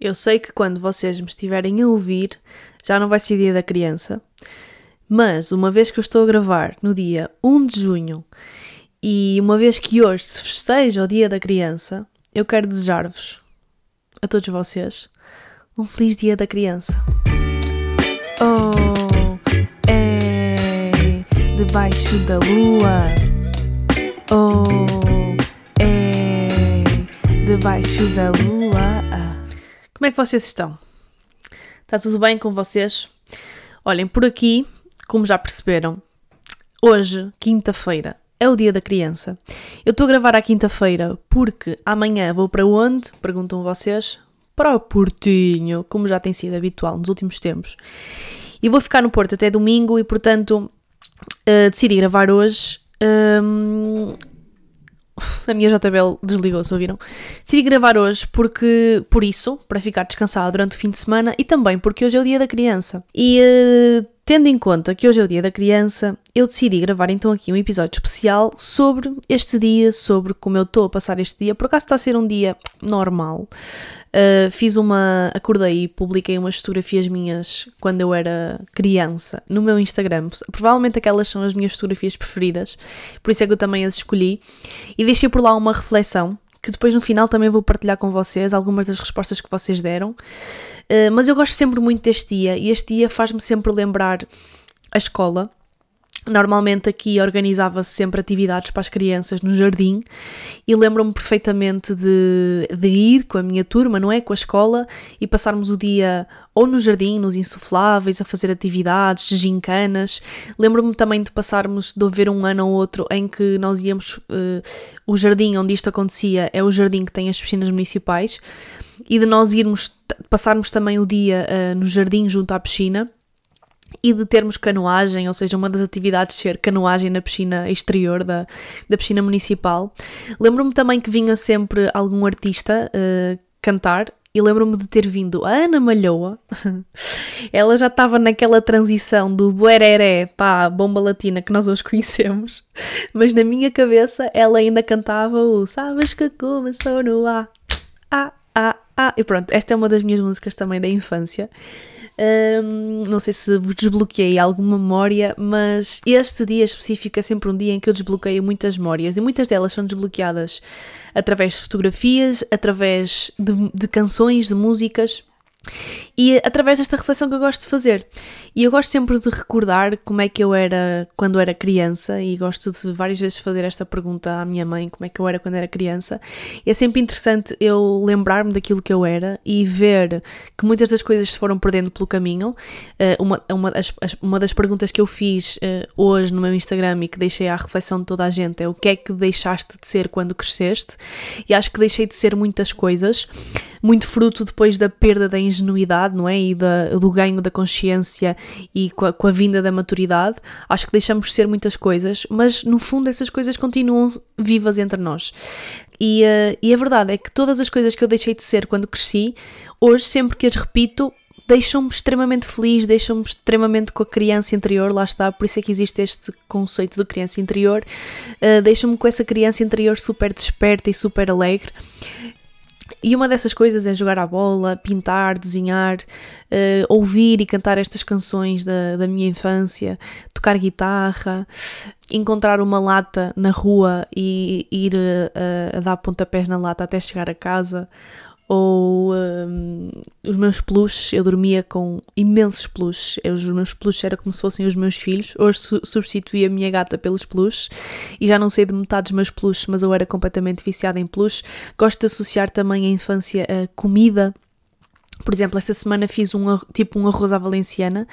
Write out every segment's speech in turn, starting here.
Eu sei que quando vocês me estiverem a ouvir, já não vai ser dia da criança, mas uma vez que eu estou a gravar no dia 1 de junho e uma vez que hoje se festeja o dia da criança, eu quero desejar-vos, a todos vocês, um feliz dia da criança. Oh, é debaixo da lua. Oh, é debaixo da lua. Como é que vocês estão? Está tudo bem com vocês? Olhem, por aqui, como já perceberam, hoje, quinta-feira, é o dia da criança. Eu estou a gravar à quinta-feira porque amanhã vou para onde? Perguntam vocês. Para o Portinho, como já tem sido habitual nos últimos tempos. E vou ficar no Porto até domingo e, portanto, uh, decidi gravar hoje. Um, a minha JBL desligou-se, ouviram? Decidi gravar hoje porque, por isso, para ficar descansado durante o fim de semana e também porque hoje é o dia da criança. E uh, tendo em conta que hoje é o dia da criança, eu decidi gravar então aqui um episódio especial sobre este dia, sobre como eu estou a passar este dia. Por acaso está a ser um dia normal. Uh, fiz uma. Acordei e publiquei umas fotografias minhas quando eu era criança no meu Instagram. Provavelmente aquelas são as minhas fotografias preferidas, por isso é que eu também as escolhi. E deixei por lá uma reflexão que depois no final também vou partilhar com vocês algumas das respostas que vocês deram. Uh, mas eu gosto sempre muito deste dia e este dia faz-me sempre lembrar a escola Normalmente aqui organizava-se sempre atividades para as crianças no jardim e lembro-me perfeitamente de, de, ir com a minha turma, não é? Com a escola e passarmos o dia ou no jardim, nos insufláveis, a fazer atividades, gincanas. Lembro-me também de passarmos, de haver um ano ou outro em que nós íamos. Uh, o jardim onde isto acontecia é o jardim que tem as piscinas municipais e de nós irmos, passarmos também o dia uh, no jardim junto à piscina e de termos canoagem, ou seja, uma das atividades ser canoagem na piscina exterior da, da piscina municipal. Lembro-me também que vinha sempre algum artista uh, cantar e lembro-me de ter vindo a Ana Malhoa. Ela já estava naquela transição do buereré para a bomba latina que nós hoje conhecemos, mas na minha cabeça ela ainda cantava o Sabes que começou no A, A, A, A. E pronto, esta é uma das minhas músicas também da infância. Um, não sei se vos desbloqueei alguma memória, mas este dia específico é sempre um dia em que eu desbloqueio muitas memórias e muitas delas são desbloqueadas através de fotografias, através de, de canções, de músicas. E através desta reflexão que eu gosto de fazer. E eu gosto sempre de recordar como é que eu era quando era criança, e gosto de várias vezes fazer esta pergunta à minha mãe: como é que eu era quando era criança. E é sempre interessante eu lembrar-me daquilo que eu era e ver que muitas das coisas se foram perdendo pelo caminho. Eh, uma, uma, das, uma das perguntas que eu fiz eh, hoje no meu Instagram e que deixei à reflexão de toda a gente é: o que é que deixaste de ser quando cresceste? E acho que deixei de ser muitas coisas, muito fruto depois da perda da ingenuidade, não é? E da, do ganho da consciência e com a, com a vinda da maturidade. Acho que deixamos de ser muitas coisas, mas no fundo essas coisas continuam vivas entre nós. E, uh, e a verdade é que todas as coisas que eu deixei de ser quando cresci, hoje, sempre que as repito, deixam-me extremamente feliz, deixam-me extremamente com a criança interior, lá está, por isso é que existe este conceito de criança interior, uh, deixam-me com essa criança interior super desperta e super alegre. E uma dessas coisas é jogar a bola, pintar, desenhar, uh, ouvir e cantar estas canções da, da minha infância, tocar guitarra, encontrar uma lata na rua e ir uh, a dar pontapés na lata até chegar a casa, ou um, os meus peluches, eu dormia com imensos peluches, os meus peluches eram como se fossem os meus filhos, hoje su substituí a minha gata pelos peluches e já não sei de metade dos meus peluches, mas eu era completamente viciada em peluches. Gosto de associar também a infância a comida, por exemplo, esta semana fiz um, tipo um arroz à valenciana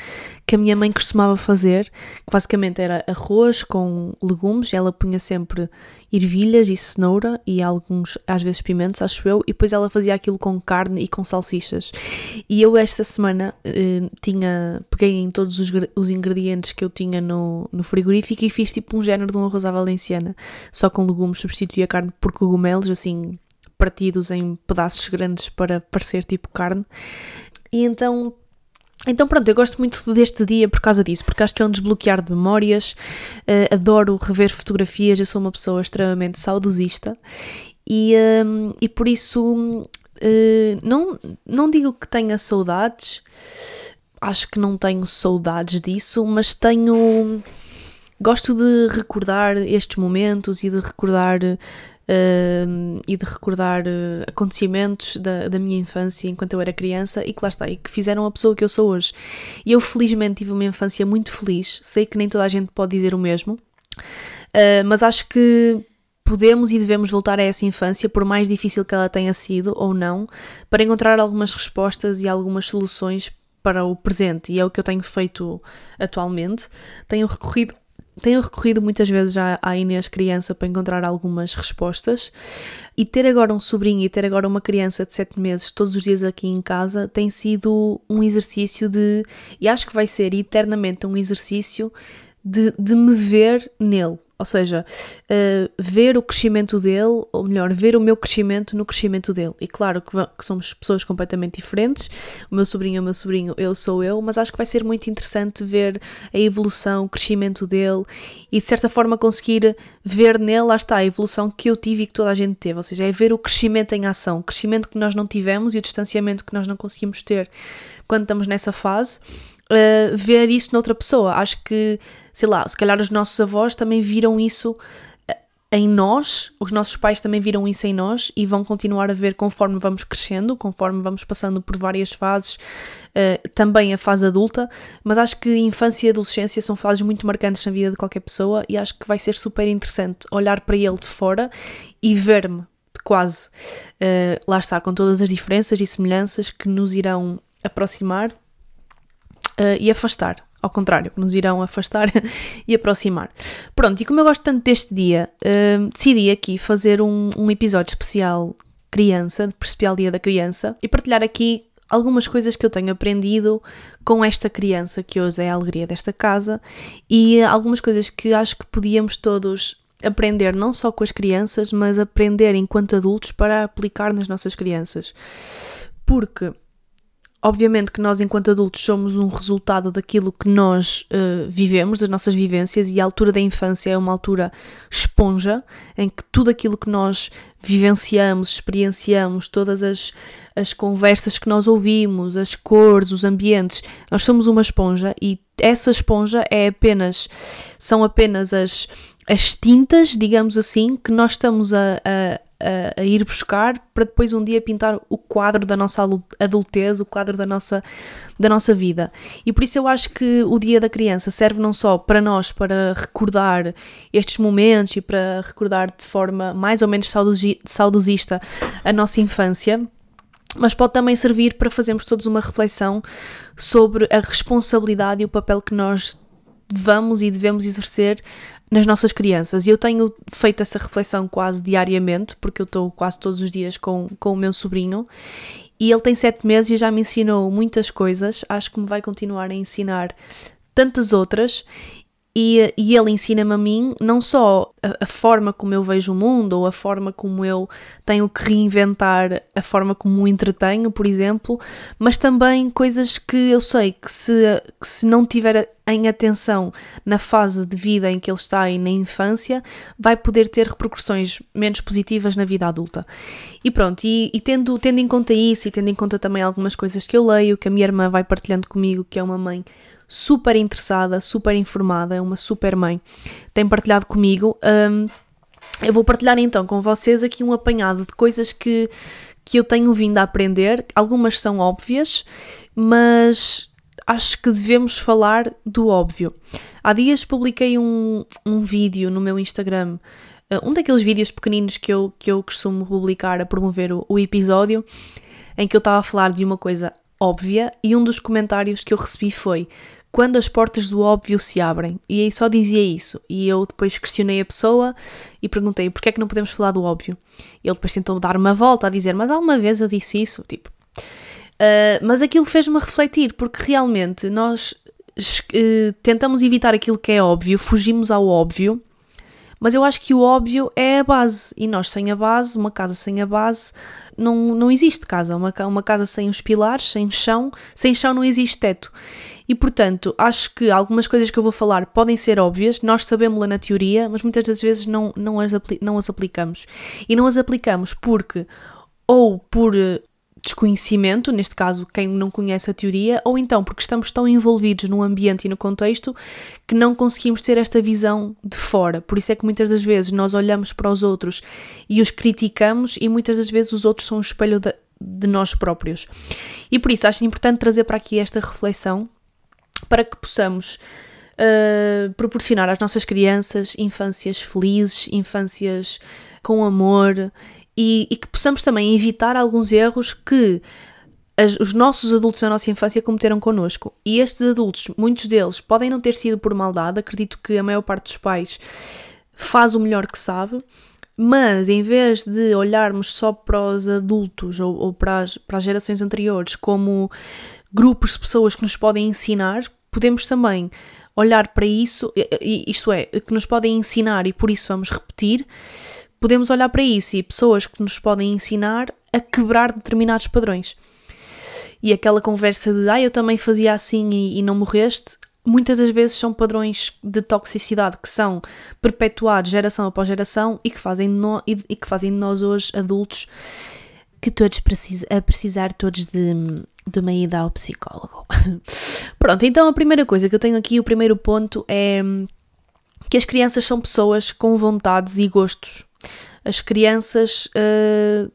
que a minha mãe costumava fazer, que basicamente era arroz com legumes, ela punha sempre ervilhas e cenoura e alguns, às vezes, pimentos, acho eu, e depois ela fazia aquilo com carne e com salsichas. E eu esta semana eh, tinha, peguei em todos os, os ingredientes que eu tinha no, no frigorífico e fiz tipo um género de um arroz à valenciana, só com legumes, substituí a carne por cogumelos, assim partidos em pedaços grandes para parecer tipo carne. E então então pronto, eu gosto muito deste dia por causa disso, porque acho que é um desbloquear de memórias, uh, adoro rever fotografias, eu sou uma pessoa extremamente saudosista e, um, e por isso Uh, não, não digo que tenha saudades, acho que não tenho saudades disso, mas tenho. Gosto de recordar estes momentos e de recordar. Uh, e de recordar uh, acontecimentos da, da minha infância enquanto eu era criança e que lá está, e que fizeram a pessoa que eu sou hoje. E eu felizmente tive uma infância muito feliz, sei que nem toda a gente pode dizer o mesmo, uh, mas acho que podemos e devemos voltar a essa infância, por mais difícil que ela tenha sido ou não, para encontrar algumas respostas e algumas soluções para o presente, e é o que eu tenho feito atualmente. Tenho recorrido tenho recorrido muitas vezes à, à Inês criança para encontrar algumas respostas. E ter agora um sobrinho e ter agora uma criança de 7 meses todos os dias aqui em casa tem sido um exercício de, e acho que vai ser eternamente um exercício de, de me ver nele, ou seja, uh, ver o crescimento dele, ou melhor, ver o meu crescimento no crescimento dele. E claro que, que, somos pessoas completamente diferentes. O meu sobrinho é o meu sobrinho, eu sou eu, mas acho que vai ser muito interessante ver a evolução, o crescimento dele e de certa forma conseguir ver nele, lá está, a evolução que eu tive e que toda a gente teve. Ou seja, é ver o crescimento em ação, o crescimento que nós não tivemos e o distanciamento que nós não conseguimos ter quando estamos nessa fase uh, ver isso noutra pessoa. Acho que, sei lá, se calhar os nossos avós também viram isso eh, em nós, os nossos pais também viram isso em nós e vão continuar a ver conforme vamos crescendo, conforme vamos passando por várias fases, uh, também a fase adulta, mas acho que infância e adolescência são fases muito marcantes na vida de qualquer pessoa e acho que vai ser super interessante olhar para ele de fora e ver-me quase, uh, lá está, com todas as diferenças e semelhanças que nos irão aproximar uh, e afastar. Ao contrário, nos irão afastar e aproximar. Pronto, e como eu gosto tanto deste dia, uh, decidi aqui fazer um, um episódio especial criança, especial dia da criança, e partilhar aqui algumas coisas que eu tenho aprendido com esta criança que hoje é a alegria desta casa e algumas coisas que acho que podíamos todos aprender não só com as crianças, mas aprender enquanto adultos para aplicar nas nossas crianças. Porque Obviamente que nós, enquanto adultos, somos um resultado daquilo que nós uh, vivemos, das nossas vivências, e a altura da infância é uma altura esponja, em que tudo aquilo que nós vivenciamos, experienciamos, todas as, as conversas que nós ouvimos, as cores, os ambientes, nós somos uma esponja e essa esponja é apenas, são apenas as, as tintas, digamos assim, que nós estamos a, a, a, a, ir buscar para depois um dia pintar o quadro da nossa adultez, o quadro da nossa, da nossa vida. E por isso eu acho que o Dia da Criança serve não só para nós, para recordar estes momentos e para recordar de forma mais ou menos saudosista a nossa infância, mas pode também servir para fazermos todos uma reflexão sobre a responsabilidade e o papel que nós vamos e devemos exercer nas nossas crianças. E eu tenho feito essa reflexão quase diariamente, porque eu estou quase todos os dias com, com o meu sobrinho. E ele tem sete meses e já me ensinou muitas coisas. Acho que me vai continuar a ensinar tantas outras. E, e ele ensina-me a mim não só a, a, forma como eu vejo o mundo ou a forma como eu tenho que reinventar a forma como o entretenho, por exemplo, mas também coisas que eu sei que se, que se não tiver em atenção na fase de vida em que ele está e na infância, vai poder ter repercussões menos positivas na vida adulta. E pronto, e, e tendo, tendo em conta isso e tendo em conta também algumas coisas que eu leio, que a minha irmã vai partilhando comigo, que é uma mãe super interessada, super informada, é uma super mãe, tem partilhado comigo. Um, eu vou partilhar então com vocês aqui um apanhado de coisas que, que eu tenho vindo a aprender. Algumas são óbvias, mas acho que devemos falar do óbvio. Há dias publiquei um, um vídeo no meu Instagram, um daqueles vídeos pequeninos que eu, que eu costumo publicar a promover o, o episódio, em que eu estava a falar de uma coisa óbvia e um dos comentários que eu recebi foi quando as portas do óbvio se abrem. E aí só dizia isso. E eu depois questionei a pessoa e perguntei porquê é que não podemos falar do óbvio. Ele depois tentou dar uma volta a dizer, mas alguma vez eu disse isso? Tipo. Uh, mas aquilo fez-me refletir, porque realmente nós uh, tentamos evitar aquilo que é óbvio, fugimos ao óbvio, mas eu acho que o óbvio é a base. E nós sem a base, uma casa sem a base, não, não existe casa. Uma, uma casa sem os pilares, sem chão, sem chão não existe teto. E portanto, acho que algumas coisas que eu vou falar podem ser óbvias, nós sabemos-la na teoria, mas muitas das vezes não, não, as, não as aplicamos. E não as aplicamos porque ou por desconhecimento, neste caso quem não conhece a teoria, ou então porque estamos tão envolvidos no ambiente e no contexto que não conseguimos ter esta visão de fora. Por isso é que muitas das vezes nós olhamos para os outros e os criticamos e muitas das vezes os outros são um espelho de, de nós próprios. E por isso acho importante trazer para aqui esta reflexão para que possamos uh, proporcionar às nossas crianças infâncias felizes, infâncias com amor e, e que possamos também evitar alguns erros que as, os nossos adultos da nossa infância cometeram connosco. E estes adultos, muitos deles, podem não ter sido por maldade, acredito que a maior parte dos pais faz o melhor que sabe, mas em vez de olharmos só para os adultos ou, ou para, as, para as gerações anteriores como grupos de pessoas que nos podem ensinar, podemos também olhar para isso, isto é, que nos podem ensinar e por isso vamos repetir, podemos olhar para isso e pessoas que nos podem ensinar a quebrar determinados padrões. E aquela conversa de ah, eu também fazia assim e, e não morreste, muitas das vezes são padrões de toxicidade que são perpetuados geração após geração e que fazem, no, e, e que fazem de nós hoje adultos que todos precisam, a precisar todos de, de uma ida ao psicólogo. Pronto, então a primeira coisa que eu tenho aqui, o primeiro ponto é que as crianças são pessoas com vontades e gostos. As crianças. Uh,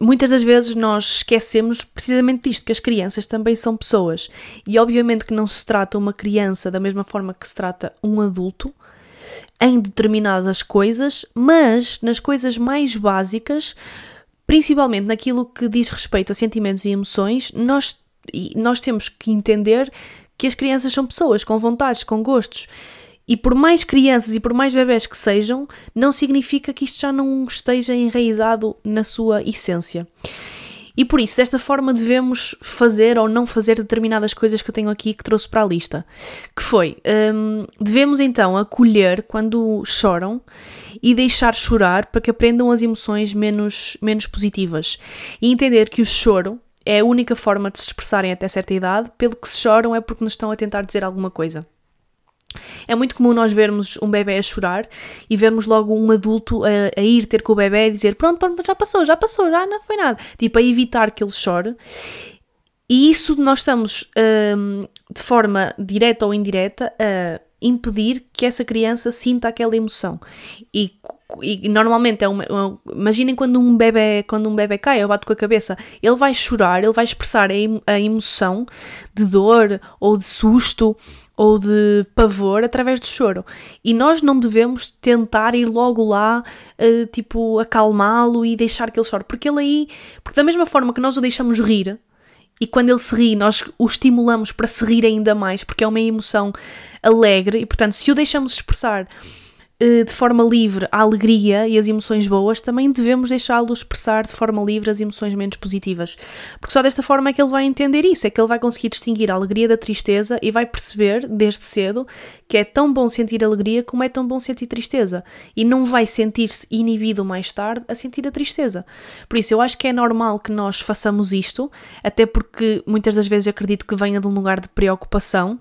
muitas das vezes nós esquecemos precisamente disto, que as crianças também são pessoas. E obviamente que não se trata uma criança da mesma forma que se trata um adulto em determinadas coisas, mas nas coisas mais básicas, principalmente naquilo que diz respeito a sentimentos e emoções, nós nós temos que entender que as crianças são pessoas com vontades, com gostos. E por mais crianças e por mais bebés que sejam, não significa que isto já não esteja enraizado na sua essência. E por isso, desta forma, devemos fazer ou não fazer determinadas coisas que eu tenho aqui que trouxe para a lista. Que foi, hum, devemos então acolher quando choram e deixar chorar para que aprendam as emoções menos, menos positivas. E entender que o choro é a única forma de se expressarem até certa idade, pelo que se choram é porque nos estão a tentar dizer alguma coisa. É muito comum nós vermos um bebê a chorar e vermos logo um adulto a, a, ir ter com o bebê e dizer pronto, pronto, já passou, já passou, já não foi nada. Tipo, a evitar que ele chore. E isso nós estamos um, de forma direta ou indireta a impedir que essa criança sinta aquela emoção. E, e normalmente é uma, uma, imaginem quando um bebê quando um bebê cai, eu bato com a cabeça, ele vai chorar, ele vai expressar a, a emoção de dor ou de susto ou de pavor através do choro. E nós não devemos tentar ir logo lá, uh, tipo, acalmá-lo e deixar que ele chore, porque ele aí, porque da mesma forma que nós o deixamos rir, e quando ele se ri, nós o estimulamos para se rir ainda mais, porque é uma emoção alegre, e portanto, se o deixamos expressar de forma livre a alegria e as emoções boas, também devemos deixá-lo expressar de forma livre as emoções menos positivas. Porque só desta forma é que ele vai entender isso, é que ele vai conseguir distinguir a alegria da tristeza e vai perceber, desde cedo, que é tão bom sentir alegria como é tão bom sentir tristeza. E não vai sentir-se inibido mais tarde a sentir a tristeza. Por isso, eu acho que é normal que nós façamos isto, até porque muitas das vezes acredito que venha de um lugar de preocupação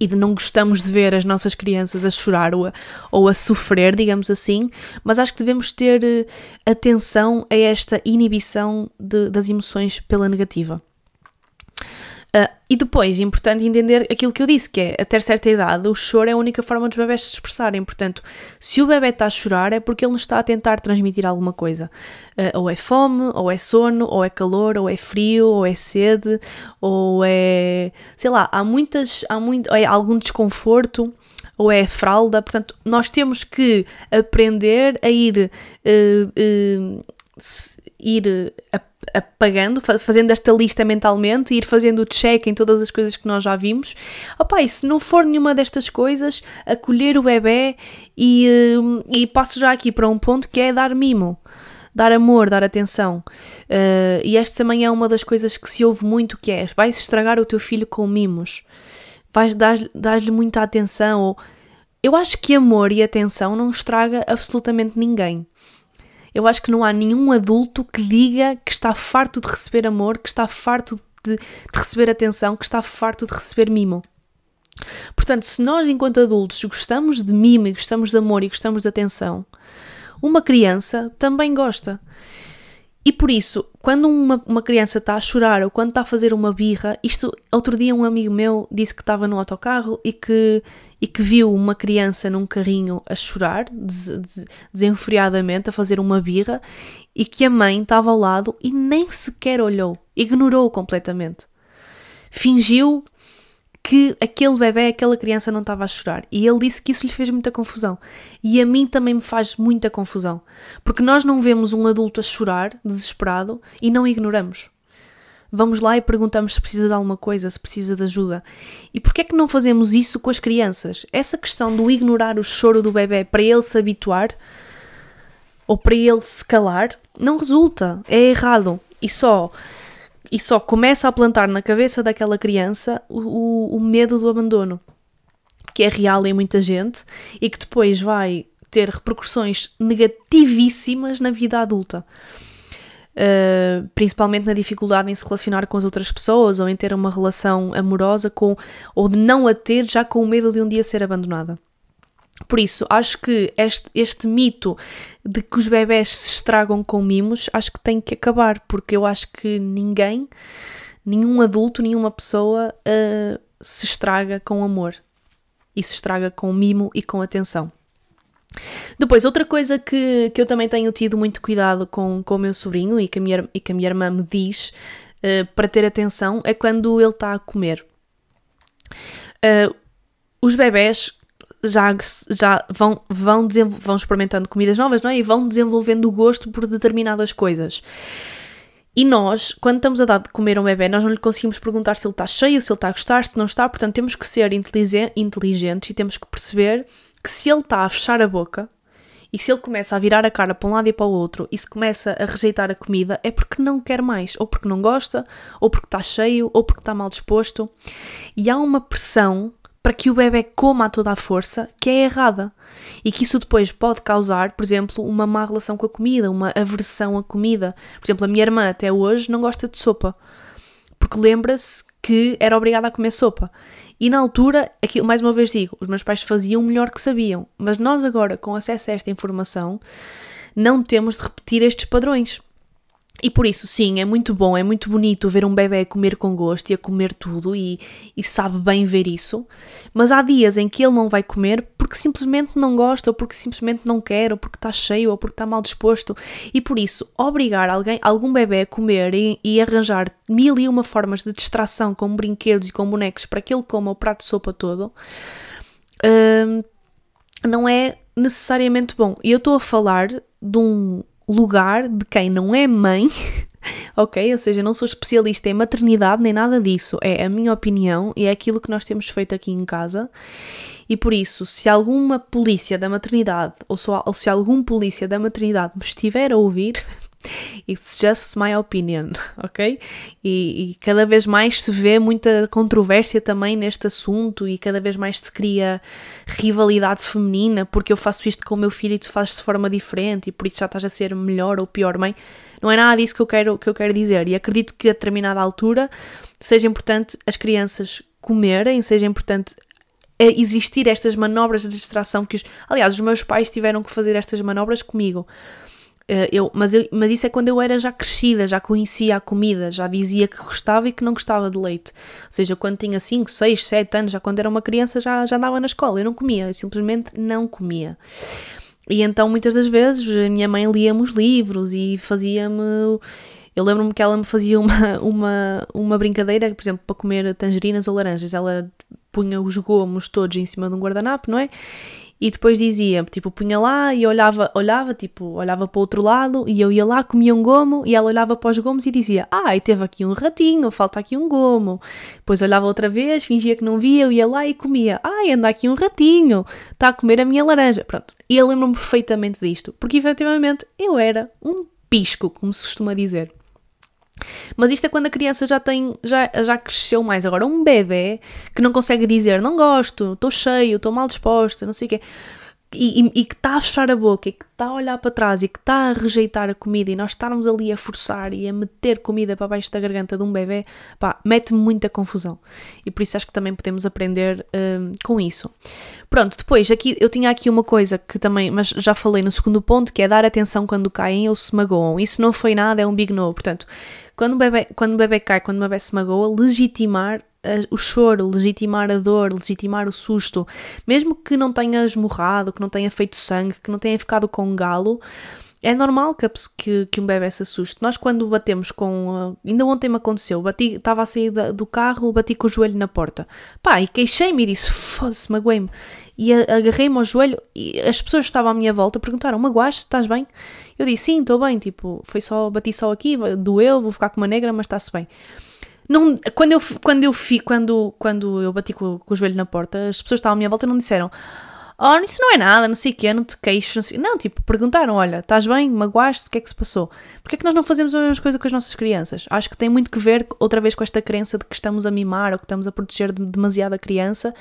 e de não gostamos de ver as nossas crianças a chorar ou a, ou a sofrer, digamos assim, mas acho que devemos ter uh, atenção a esta inibição de, das emoções pela negativa. Uh, e depois, importante entender aquilo que eu disse, que é até certa idade o choro é a única forma dos bebés se expressarem. Portanto, se o bebê está a chorar é porque ele nos está a tentar transmitir alguma coisa. Uh, ou é fome, ou é sono, ou é calor, ou é frio, ou é sede, ou é. sei lá, há muitas. há muito, é algum desconforto ou é fralda. Portanto, nós temos que aprender a ir, uh, uh, ir apagando, fazendo esta lista mentalmente, ir fazendo o check em todas as coisas que nós já vimos. Opa, e se não for nenhuma destas coisas, acolher o bebê e, hum, e passo já aqui para um ponto que é dar mimo. Dar amor, dar atenção. Uh, e esta também é uma das coisas que se ouve muito que é, vais estragar o teu filho com mimos. Vais dar-lhe dar muita atenção. Ou... Eu acho que amor e atenção não estraga absolutamente ninguém. Eu acho que não há nenhum adulto que diga que está farto de receber amor, que está farto de, de receber atenção, que está farto de receber mimo. Portanto, se nós, enquanto adultos, gostamos de mimo e gostamos de amor e gostamos de atenção, uma criança também gosta. E por isso, quando uma, uma criança está a chorar ou quando está a fazer uma birra, isto, outro dia um amigo meu disse que estava no autocarro e que, e que viu uma criança num carrinho a chorar, des, des, desenfreadamente, a fazer uma birra, e que a mãe estava ao lado e nem sequer olhou, ignorou completamente. Fingiu que aquele bebê, aquela criança não estava a chorar. E ele disse que isso lhe fez muita confusão. E a mim também me faz muita confusão. Porque nós não vemos um adulto a chorar, desesperado, e não ignoramos. Vamos lá e perguntamos se precisa de alguma coisa, se precisa de ajuda. E porquê é que não fazemos isso com as crianças? Essa questão do ignorar o choro do bebê para ele se habituar ou para ele se calar, não resulta. É errado. E só e só começa a plantar na cabeça daquela criança o, o, o medo do abandono, que é real em muita gente e que depois vai ter repercussões negativíssimas na vida adulta. Uh, principalmente na dificuldade em se relacionar com as outras pessoas ou em ter uma relação amorosa com ou de não a ter já com o medo de um dia ser abandonada. Por isso, acho que este, este mito de que os bebés se estragam com mimos, acho que tem que acabar, porque eu acho que ninguém, nenhum adulto, nenhuma pessoa uh, se estraga com amor e se estraga com mimo e com atenção. Depois, outra coisa que, que eu também tenho tido muito cuidado com, com o meu sobrinho e que a minha, e que a minha irmã me diz uh, para ter atenção é quando ele está a comer. Uh, os bebés já, já vão, vão, vão experimentando comidas novas, não é? E vão desenvolvendo o gosto por determinadas coisas. E nós, quando estamos a dar de comer a um bebê, nós não lhe conseguimos perguntar se ele está cheio, se ele está a gostar, se não está. Portanto, temos que ser inteligentes e temos que perceber que se ele está a fechar a boca e se ele começa a virar a cara para um lado e para o outro e se começa a rejeitar a comida, é porque não quer mais, ou porque não gosta, ou porque está cheio, ou porque está mal disposto. E há uma pressão para que o bebê coma a toda a força, que é errada. E que isso depois pode causar, por exemplo, uma má relação com a comida, uma aversão à comida. Por exemplo, a minha irmã até hoje não gosta de sopa, porque lembra-se que era obrigada a comer sopa. E na altura, aquilo, mais uma vez digo, os meus pais faziam o melhor que sabiam, mas nós agora, com acesso a esta informação, não temos de repetir estes padrões. E por isso, sim, é muito bom, é muito bonito ver um bebê comer com gosto e a comer tudo e, e sabe bem ver isso. Mas há dias em que ele não vai comer porque simplesmente não gosta, ou porque simplesmente não quer, ou porque está cheio, ou porque está mal disposto. E por isso, obrigar alguém, algum bebê a comer e, e arranjar mil e uma formas de distração com brinquedos e com bonecos para que ele coma o prato de sopa todo, hum, não é necessariamente bom. E eu estou a falar de um lugar de quem não é mãe, ok? Ou seja, não sou especialista em maternidade nem nada disso. É a minha opinião e é aquilo que nós temos feito aqui em casa. E por isso, se alguma polícia da maternidade ou, só, ou se algum polícia da maternidade me estiver a ouvir, It's just my opinion, ok? E, e, cada vez mais se vê muita controvérsia também neste assunto e cada vez mais se cria rivalidade feminina porque eu faço isto com o meu filho e tu fazes de forma diferente e por isso já estás a ser melhor ou pior mãe. Não é nada disso que eu quero, que eu quero dizer e acredito que a determinada altura seja importante as crianças comerem, seja importante existir estas manobras de distração que os, aliás os meus pais tiveram que fazer estas manobras comigo eu, mas, eu, mas isso é quando eu era já crescida, já conhecia a comida, já dizia que gostava e que não gostava de leite. Ou seja, quando tinha 5, 6, 7 anos, já quando era uma criança, já, já andava na escola. Eu não comia, eu simplesmente não comia. E então muitas das vezes a minha mãe lia-me os livros e fazia-me. Eu lembro-me que ela me fazia uma, uma, uma brincadeira, por exemplo, para comer tangerinas ou laranjas. Ela punha os gomos todos em cima de um guardanapo, não é? E depois dizia, tipo, punha lá e olhava, olhava, tipo, olhava para o outro lado e eu ia lá, comia um gomo e ela olhava para os gomos e dizia, ah, e teve aqui um ratinho, falta aqui um gomo. Depois olhava outra vez, fingia que não via, eu ia lá e comia, ah, anda aqui um ratinho, está a comer a minha laranja. Pronto, e eu lembro-me perfeitamente disto, porque efetivamente eu era um pisco, como se costuma dizer. Mas isto é quando a criança já tem, já, já cresceu mais. Agora, um bebê que não consegue dizer não gosto, estou cheio, estou mal disposta, não sei o quê. E, e, que está a fechar a boca e que está a olhar para trás e que está a rejeitar a comida e nós estarmos ali a forçar e a meter comida para baixo da garganta de um bebê, pá, mete-me muita confusão. E por isso acho que também podemos aprender um, com isso. Pronto, depois aqui eu tinha aqui uma coisa que também, mas já falei no segundo ponto, que é dar atenção quando caem ou se magoam. Isso não foi nada, é um big no. Portanto, quando o bebê, quando o bebê cai, quando o bebê se magoa, legitimar o choro, legitimar a dor, legitimar o susto, mesmo que não tenha esmurrado, que não tenha feito sangue, que não tenha ficado com um galo, é normal que, que, que, um bebê se assuste. Nós, quando batemos com. Uh, ainda ontem me aconteceu, bati, estava a sair da, do carro, bati com o joelho na porta. Pá, e queixei-me e disse: foda-se, magoei-me. E agarrei-me ao joelho e as pessoas que estavam à minha volta perguntaram: Magoaste, estás bem? Eu disse: Sim, estou bem. Tipo, foi só, bati só aqui, doeu, vou ficar com uma negra, mas está-se bem. Não, quando eu, quando eu fi, quando, quando eu bati com, com o joelho na porta, as pessoas que estavam à minha volta não disseram oh, isso não é nada, não sei o quê, não te queixo, não, sei... não tipo, perguntaram, olha, estás bem, magoaste, o que é que se passou? Porquê é que nós não fazemos a mesma coisa com as nossas crianças? Acho que tem muito que ver, outra vez, com esta crença de que estamos a mimar ou que estamos a proteger demasiado a criança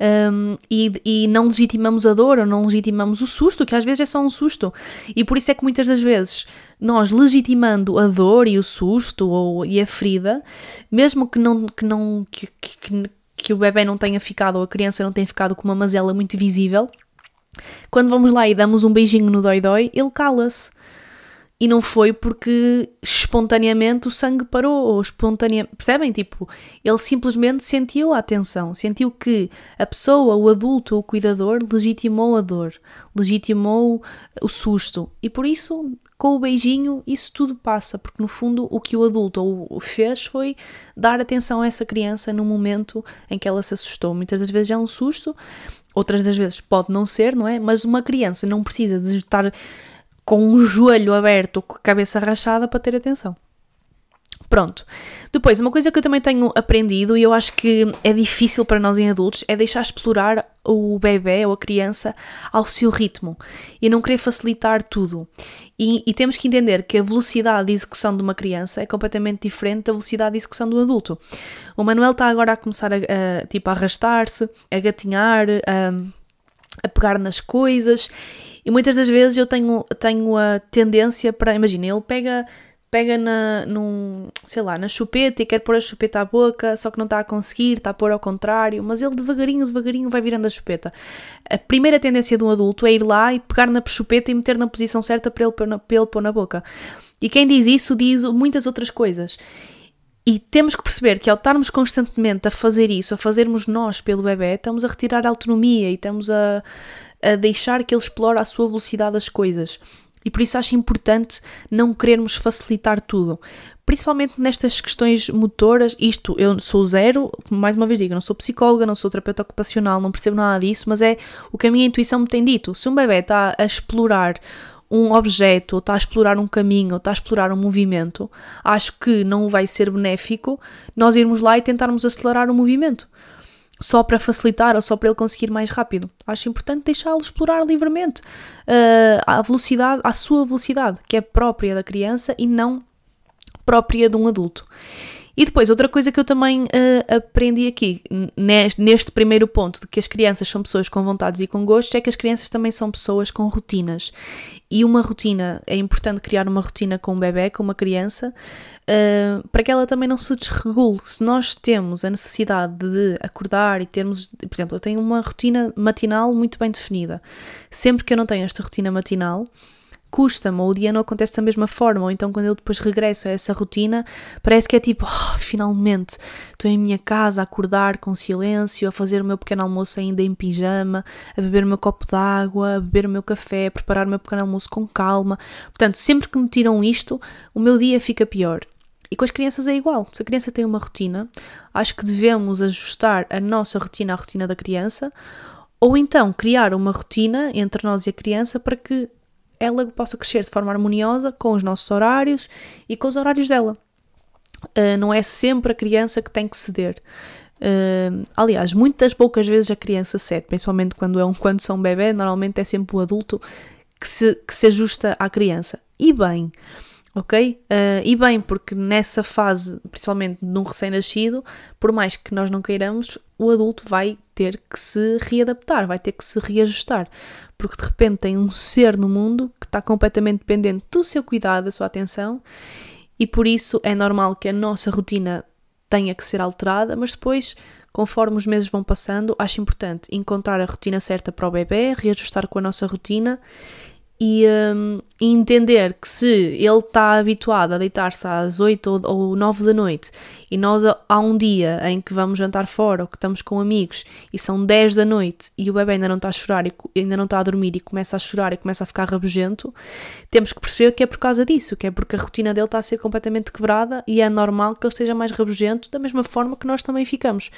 um, e, e não legitimamos a dor ou não legitimamos o susto, que às vezes é só um susto. E por isso é que muitas das vezes nós legitimando a dor e o susto ou, e a ferida, mesmo que não, que, não, que, que, que o bebê não tenha ficado ou a criança não tenha ficado com uma mazela muito visível, quando vamos lá e damos um beijinho no dói-dói, ele cala-se. E não foi porque espontaneamente o sangue parou, ou espontaneamente. Percebem? Tipo, ele simplesmente sentiu a atenção, sentiu que a pessoa, o adulto, o cuidador, legitimou a dor, legitimou o susto. E por isso, com o beijinho, isso tudo passa, porque no fundo o que o adulto fez foi dar atenção a essa criança no momento em que ela se assustou. Muitas das vezes é um susto, outras das vezes pode não ser, não é? Mas uma criança não precisa de estar com um joelho aberto com a cabeça rachada para ter atenção. Pronto. Depois, uma coisa que eu também tenho aprendido e eu acho que é difícil para nós em adultos é deixar explorar o bebê ou a criança ao seu ritmo e não querer facilitar tudo. E, e, temos que entender que a velocidade de execução de uma criança é completamente diferente da velocidade de execução do adulto. O Manuel está agora a começar a, a tipo, a arrastar-se, a gatinhar, a, a pegar nas coisas e muitas das vezes eu tenho, tenho a tendência para. Imagina, ele pega, pega na, num, sei lá, na chupeta e quer pôr a chupeta à boca, só que não está a conseguir, está a pôr ao contrário, mas ele devagarinho, devagarinho vai virando a chupeta. A primeira tendência de um adulto é ir lá e pegar na chupeta e meter na posição certa para ele, para ele pôr na boca. E quem diz isso diz muitas outras coisas. E temos que perceber que ao estarmos constantemente a fazer isso, a fazermos nós pelo bebê, estamos a retirar a autonomia e estamos a, a deixar que ele explore a sua velocidade as coisas. E por isso acho importante não querermos facilitar tudo. Principalmente nestas questões motoras, isto eu sou zero, mais uma vez digo, não sou psicóloga, não sou terapeuta ocupacional, não percebo nada disso, mas é o que a minha intuição me tem dito. Se um bebê está a explorar um objeto, ou está a explorar um caminho, ou está a explorar um movimento, acho que não vai ser benéfico nós irmos lá e tentarmos acelerar o movimento só para facilitar ou só para ele conseguir mais rápido. Acho importante deixá-lo explorar livremente uh, a velocidade, a sua velocidade, que é própria da criança e não própria de um adulto. E depois, outra coisa que eu também uh, aprendi aqui, neste, primeiro ponto, de que as crianças são pessoas com vontades e com gostos, é que as crianças também são pessoas com rotinas. E uma rotina, é importante criar uma rotina com um bebê, com uma criança, uh, para que ela também não se desregule. Se nós temos a necessidade de acordar e termos, por exemplo, eu tenho uma rotina matinal muito bem definida. Sempre que eu não tenho esta rotina matinal, custa-me, ou o dia não acontece da mesma forma, ou então quando eu depois regresso a essa rotina, parece que é tipo, oh, finalmente estou em minha casa a acordar com silêncio, a fazer o meu pequeno almoço ainda em pijama, a beber o meu copo d'água, a beber o meu café, a preparar o meu pequeno almoço com calma. Portanto, sempre que me tiram isto, o meu dia fica pior. E com as crianças é igual. Se a criança tem uma rotina, acho que devemos ajustar a nossa rotina à rotina da criança, ou então criar uma rotina entre nós e a criança para que ela possa crescer de forma harmoniosa com os nossos horários e com os horários dela. Uh, não é sempre a criança que tem que ceder. Uh, aliás, muitas poucas vezes a criança cede, principalmente quando, é um, quando são bebê, normalmente é sempre o adulto que se, que se ajusta à criança. E bem, ok? Uh, e bem, porque nessa fase, principalmente num recém-nascido, por mais que nós não queiramos, o adulto vai ter que se readaptar, vai ter que se reajustar, porque de repente tem um ser no mundo que está completamente dependente do seu cuidado, da sua atenção, e por isso é normal que a nossa rotina tenha que ser alterada, mas depois, conforme os meses vão passando, acho importante encontrar a rotina certa para o bebê, reajustar com a nossa rotina e, um, entender que se ele está habituado a deitar-se às 8 ou, ou 9 da noite e nós há um dia em que vamos jantar fora ou que estamos com amigos e são 10 da noite e o bebê ainda não está a chorar e ainda não está a dormir e começa a chorar e começa a ficar rabugento, temos que perceber que é por causa disso, que é porque a rotina dele está a ser completamente quebrada e é normal que ele esteja mais rabugento da mesma forma que nós também ficamos.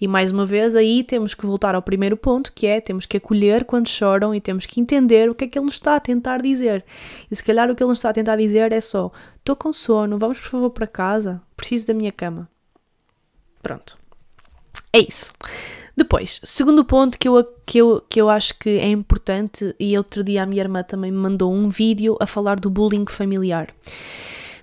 E mais uma vez aí temos que voltar ao primeiro ponto, que é temos que acolher quando choram e temos que entender o que é que ele nos está tentar dizer. E se calhar o que ele nos está a tentar dizer é só: estou com sono, vamos por favor para casa, preciso da minha cama. Pronto. É isso. Depois, segundo ponto que eu, que, eu, que eu acho que é importante, e outro dia a minha irmã também me mandou um vídeo a falar do bullying familiar.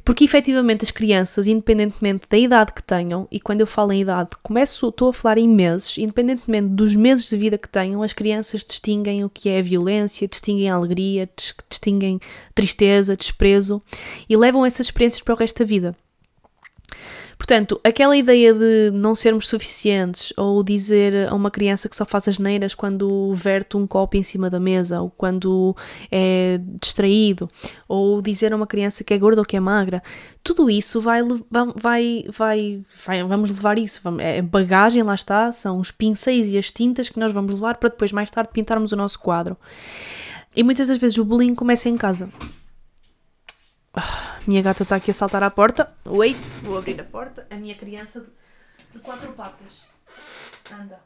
Porque efetivamente as crianças, independentemente da idade que tenham, e quando eu falo em idade, começo, estou a falar em meses, independentemente dos meses de vida que tenham, as crianças distinguem o que é violência, distinguem alegria, distinguem tristeza, desprezo e levam essas experiências para o resto da vida. Portanto, aquela ideia de não sermos suficientes ou dizer a uma criança que só faz as neiras quando verte um copo em cima da mesa ou quando é distraído ou dizer a uma criança que é gorda ou que é magra, tudo isso vai, vai, vai, vai vamos levar isso, é bagagem, lá está, são os pincéis e as tintas que nós vamos levar para depois mais tarde pintarmos o nosso quadro. E muitas das vezes o bullying começa em casa. Ah, minha gata está aqui a saltar à porta. Wait, vou abrir a porta. A minha criança de quatro patas. Anda.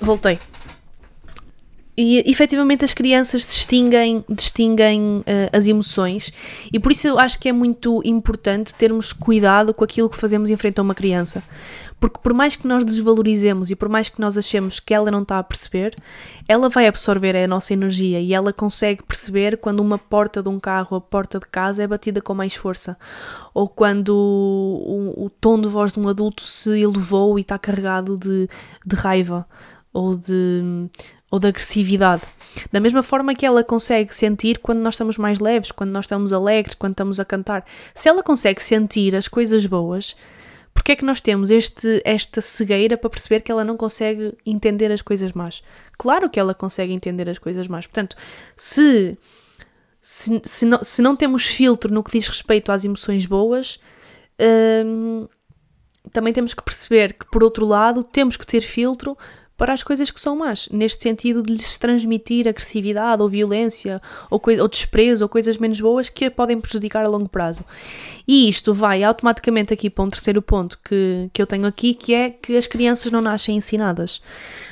Voltei. E efetivamente as crianças distinguem, distinguem uh, as emoções e por isso eu acho que é muito importante termos cuidado com aquilo que fazemos em frente a uma criança. Porque por mais que nós desvalorizemos e por mais que nós achemos que ela não está a perceber, ela vai absorver a nossa energia e ela consegue perceber quando uma porta de um carro a porta de casa é batida com mais força. Ou quando o, o tom de voz de um adulto se elevou e está carregado de, de raiva ou de, ou de agressividade. Da mesma forma que ela consegue sentir quando nós estamos mais leves, quando nós estamos alegres, quando estamos a cantar. Se ela consegue sentir as coisas boas, porque é que nós temos este, esta cegueira para perceber que ela não consegue entender as coisas más? Claro que ela consegue entender as coisas más. Portanto, se, se, se, não, se não temos filtro no que diz respeito às emoções boas, hum, também temos que perceber que, por outro lado, temos que ter filtro para as coisas que são más, neste sentido de lhes transmitir agressividade ou violência ou, ou desprezo ou coisas menos boas que a podem prejudicar a longo prazo. E isto vai automaticamente aqui para um terceiro ponto que, que eu tenho aqui, que é que as crianças não nascem ensinadas.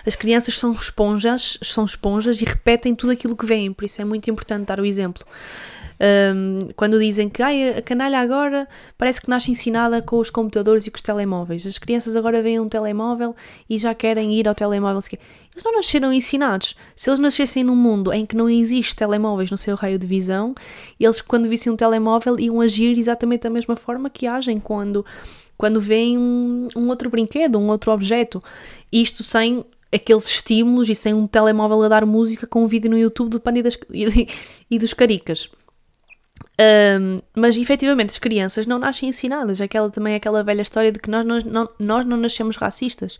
As crianças são esponjas, são esponjas e repetem tudo aquilo que vêm, por isso é muito importante dar o exemplo. Um, quando dizem que a canalha agora parece que nasce ensinada com os computadores e com os telemóveis. As crianças agora veem um telemóvel e já querem ir ao telemóvel. Eles não nasceram ensinados. Se eles nascessem num mundo em que não existe telemóveis no seu raio de visão, eles, quando vissem um telemóvel, iam agir exatamente da mesma forma que agem quando, quando veem um, um outro brinquedo, um outro objeto. Isto sem aqueles estímulos e sem um telemóvel a dar música com um vídeo no YouTube do Panda das, e, e dos Caricas. Um, mas efetivamente as crianças não nascem ensinadas. Aquela, também aquela velha história de que nós não, nós não nascemos racistas.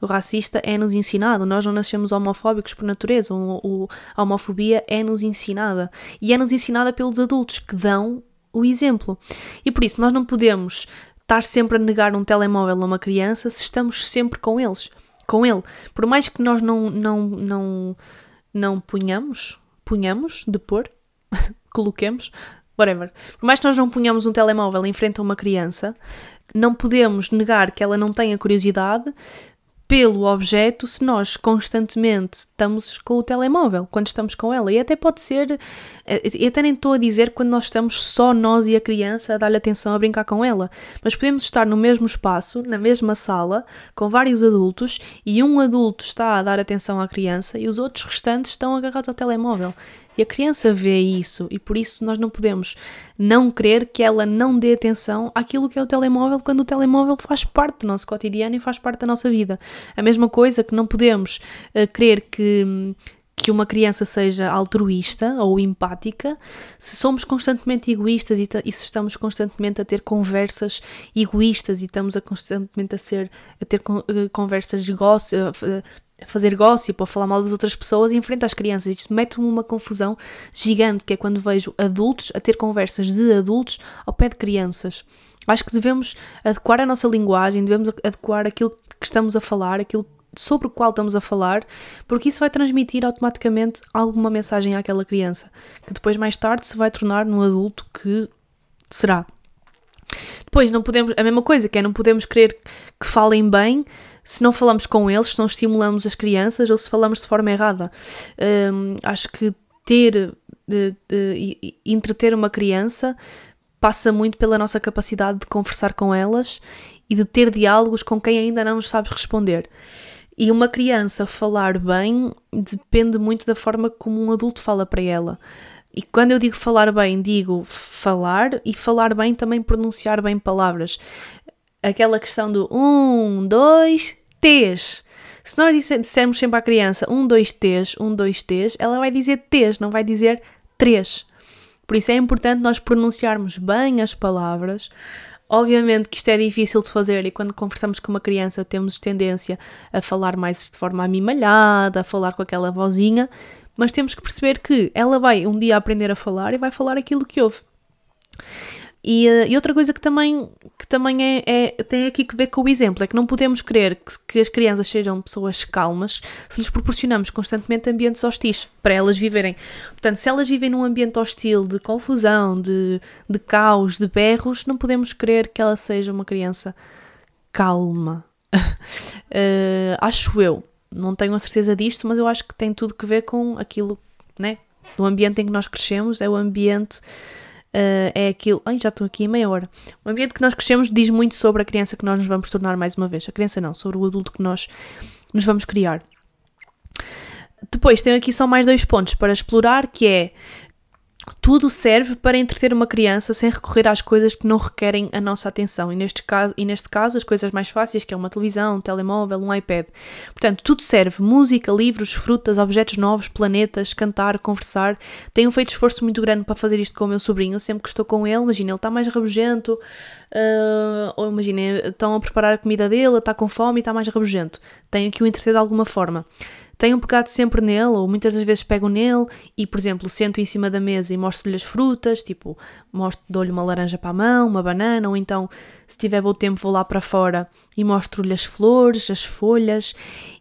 O racista é-nos ensinado. Nós não nascemos homofóbicos por natureza. O, o, a homofobia é-nos ensinada. E é-nos ensinada pelos adultos que dão o exemplo. E por isso nós não podemos estar sempre a negar um telemóvel a uma criança se estamos sempre com eles. Com ele. Por mais que nós não, não, não, não punhamos, punhamos de pôr, coloquemos whatever. Por mais que nós não ponhamos um telemóvel em frente a uma criança, não podemos negar que ela não tenha curiosidade pelo objeto se nós constantemente estamos com o telemóvel, quando estamos com ela. E até pode ser, eh, e até nem estou a dizer quando nós estamos só nós e a criança a dar-lhe atenção a brincar com ela, mas podemos estar no mesmo espaço, na mesma sala, com vários adultos e um adulto está a dar atenção à criança e os outros restantes estão agarrados ao telemóvel. E a criança vê isso e por isso nós não podemos não querer que ela não dê atenção àquilo que é o telemóvel quando o telemóvel faz parte do nosso cotidiano e faz parte da nossa vida. A mesma coisa que não podemos uh, que que uma criança seja altruísta ou empática se somos constantemente egoístas e, e, se estamos constantemente a ter conversas egoístas e estamos a constantemente a ser a ter uh, conversas de gossip, a fazer gossip ou falar mal das outras pessoas em frente às crianças. Isto mete-me uma confusão gigante, que é quando vejo adultos a ter conversas de adultos ao pé de crianças. Acho que devemos adequar a nossa linguagem, devemos adequar aquilo que estamos a falar, aquilo sobre o qual estamos a falar, porque isso vai transmitir automaticamente alguma mensagem àquela criança, que depois mais tarde se vai tornar num adulto que será. Depois não podemos, a mesma coisa, que é não podemos querer que falem bem se não falamos com eles, se não estimulamos as crianças ou se falamos de forma errada. Um, acho que ter, de, de, entreter uma criança passa muito pela nossa capacidade de conversar com elas e de ter diálogos com quem ainda não nos sabe responder. E uma criança falar bem depende muito da forma como um adulto fala para ela. E quando eu digo falar bem, digo falar e falar bem também pronunciar bem palavras. Aquela questão do um, dois, tês. Se nós dissermos sempre à criança um, dois, tês, um, dois, tês, ela vai dizer tês, não vai dizer três. Por isso é importante nós pronunciarmos bem as palavras, Obviamente que isto é difícil de fazer e quando conversamos com uma criança temos tendência a falar mais de forma amimalhada, a falar com aquela vozinha, mas temos que perceber que ela vai um dia aprender a falar e vai falar aquilo que ouve. E, uh, e, outra coisa que também, que também é, é, tem aqui que ver com o exemplo é que não podemos querer que, que, as crianças sejam pessoas calmas se lhes proporcionamos constantemente ambientes hostis para elas viverem. Portanto, se elas vivem num ambiente hostil de confusão, de, de caos, de berros, não podemos querer que ela seja uma criança calma. uh, acho eu. Não tenho a certeza disto, mas eu acho que tem tudo que ver com aquilo, né? No ambiente em que nós crescemos, é o ambiente uh, é aquilo. Ai, já estou aqui em meia hora. O ambiente que nós crescemos diz muito sobre a criança que nós nos vamos tornar mais uma vez. A criança não, sobre o adulto que nós nos vamos criar. Depois tenho aqui só mais dois pontos para explorar, que é tudo serve para entreter uma criança sem recorrer às coisas que não requerem a nossa atenção. E neste caso, e neste caso as coisas mais fáceis, que é uma televisão, um telemóvel, um iPad. Portanto, tudo serve. Música, livros, frutas, objetos novos, planetas, cantar, conversar. Tenho feito esforço muito grande para fazer isto com o meu sobrinho. Sempre que estou com ele, imagina, ele está mais rabugento, uh, ou imagina, estão a preparar a comida dele, está com fome e está mais rabugento. Tenho que o entreter de alguma forma tenho pegado sempre nele, ou muitas das vezes pego nele e, por exemplo, sento em cima da mesa e mostro-lhe as frutas, tipo, mostro, dou-lhe uma laranja para a mão, uma banana, ou então, se tiver bom tempo, vou lá para fora e mostro-lhe as flores, as folhas,